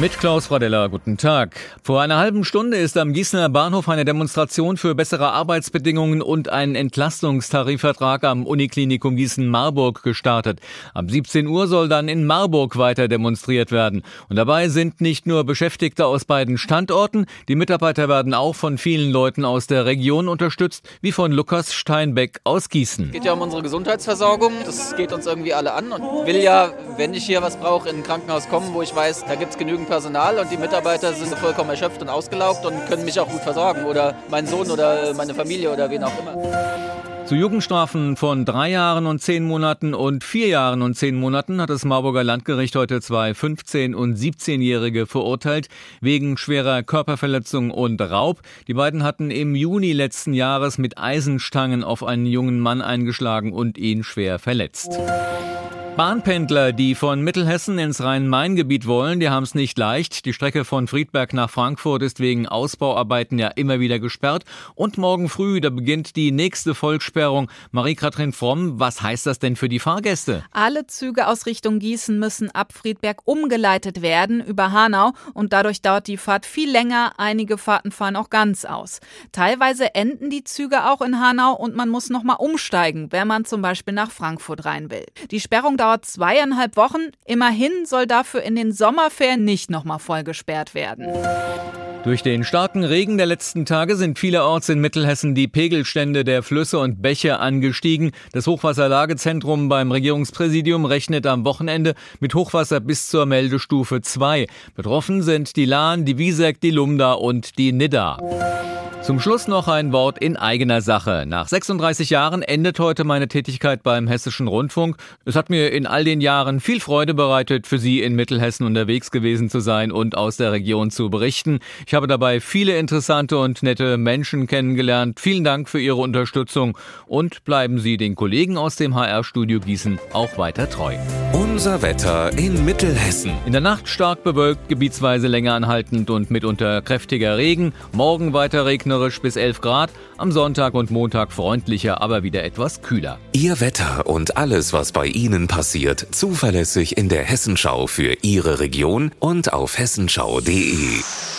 Mit Klaus Fradella, guten Tag. Vor einer halben Stunde ist am Gießener Bahnhof eine Demonstration für bessere Arbeitsbedingungen und einen Entlastungstarifvertrag am Uniklinikum Gießen-Marburg gestartet. Ab 17 Uhr soll dann in Marburg weiter demonstriert werden. Und dabei sind nicht nur Beschäftigte aus beiden Standorten, die Mitarbeiter werden auch von vielen Leuten aus der Region unterstützt, wie von Lukas Steinbeck aus Gießen. Es geht ja um unsere Gesundheitsversorgung. Das geht uns irgendwie alle an und will ja, wenn ich hier was brauche, in ein Krankenhaus kommen, wo ich weiß, da gibt es genügend Personal und die Mitarbeiter sind vollkommen erschöpft und ausgelaugt und können mich auch gut versorgen oder meinen Sohn oder meine Familie oder wen auch immer. Zu Jugendstrafen von drei Jahren und zehn Monaten und vier Jahren und zehn Monaten hat das Marburger Landgericht heute zwei 15- und 17-Jährige verurteilt wegen schwerer Körperverletzung und Raub. Die beiden hatten im Juni letzten Jahres mit Eisenstangen auf einen jungen Mann eingeschlagen und ihn schwer verletzt. Bahnpendler, die von Mittelhessen ins Rhein-Main-Gebiet wollen, die haben es nicht leicht. Die Strecke von Friedberg nach Frankfurt ist wegen Ausbauarbeiten ja immer wieder gesperrt. Und morgen früh, da beginnt die nächste Vollsperrung. Marie-Kathrin Fromm, was heißt das denn für die Fahrgäste? Alle Züge aus Richtung Gießen müssen ab Friedberg umgeleitet werden über Hanau und dadurch dauert die Fahrt viel länger. Einige Fahrten fallen auch ganz aus. Teilweise enden die Züge auch in Hanau und man muss nochmal umsteigen, wenn man zum Beispiel nach Frankfurt rein will. Die Sperrung dauert zweieinhalb Wochen. Immerhin soll dafür in den Sommerferien nicht nochmal voll gesperrt werden. Durch den starken Regen der letzten Tage sind vielerorts in Mittelhessen die Pegelstände der Flüsse und Bäche angestiegen. Das Hochwasserlagezentrum beim Regierungspräsidium rechnet am Wochenende mit Hochwasser bis zur Meldestufe 2. Betroffen sind die Lahn, die Wiesek, die Lumda und die Nidda. Zum Schluss noch ein Wort in eigener Sache. Nach 36 Jahren endet heute meine Tätigkeit beim Hessischen Rundfunk. Es hat mir in all den Jahren viel Freude bereitet, für Sie in Mittelhessen unterwegs gewesen zu sein und aus der Region zu berichten. Ich habe dabei viele interessante und nette Menschen kennengelernt. Vielen Dank für Ihre Unterstützung und bleiben Sie den Kollegen aus dem HR-Studio Gießen auch weiter treu. Unser Wetter in Mittelhessen. In der Nacht stark bewölkt, gebietsweise länger anhaltend und mitunter kräftiger Regen. Morgen weiter regnerisch bis 11 Grad. Am Sonntag und Montag freundlicher, aber wieder etwas kühler. Ihr Wetter und alles, was bei Ihnen passiert, zuverlässig in der Hessenschau für Ihre Region und auf hessenschau.de.